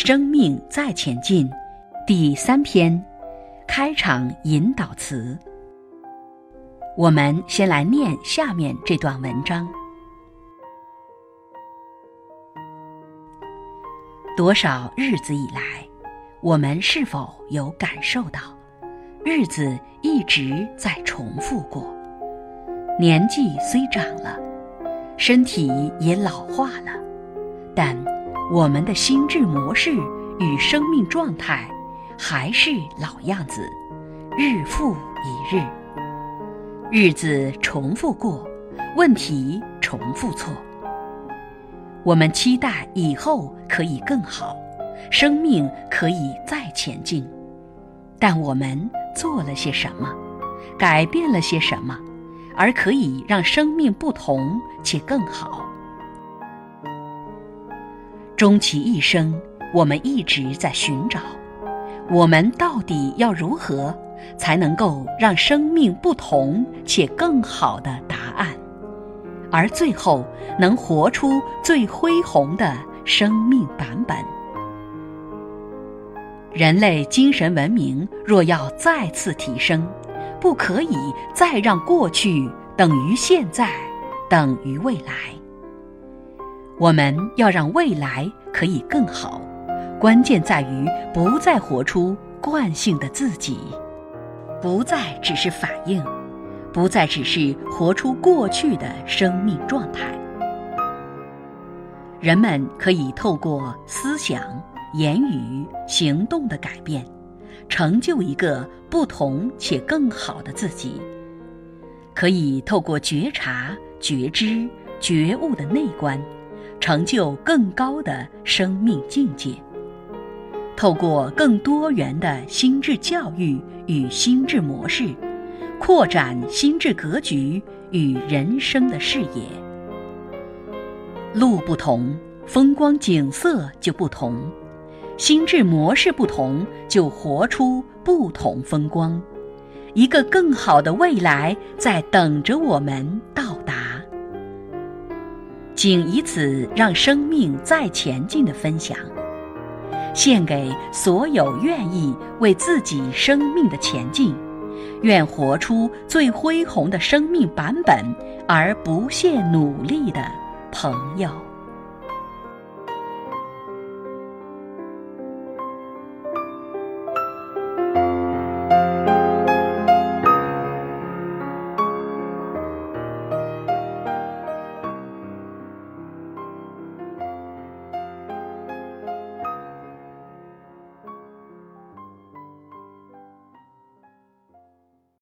生命在前进》第三篇开场引导词。我们先来念下面这段文章：多少日子以来，我们是否有感受到，日子一直在重复过？年纪虽长了，身体也老化了，但我们的心智模式与生命状态还是老样子，日复一日，日子重复过，问题重复错。我们期待以后可以更好，生命可以再前进，但我们做了些什么，改变了些什么？而可以让生命不同且更好。终其一生，我们一直在寻找，我们到底要如何才能够让生命不同且更好的答案，而最后能活出最恢宏的生命版本。人类精神文明若要再次提升。不可以再让过去等于现在，等于未来。我们要让未来可以更好，关键在于不再活出惯性的自己，不再只是反应，不再只是活出过去的生命状态。人们可以透过思想、言语、行动的改变。成就一个不同且更好的自己，可以透过觉察、觉知、觉悟的内观，成就更高的生命境界。透过更多元的心智教育与心智模式，扩展心智格局与人生的视野。路不同，风光景色就不同。心智模式不同，就活出不同风光。一个更好的未来在等着我们到。谨以此让生命再前进的分享，献给所有愿意为自己生命的前进，愿活出最恢宏的生命版本而不懈努力的朋友。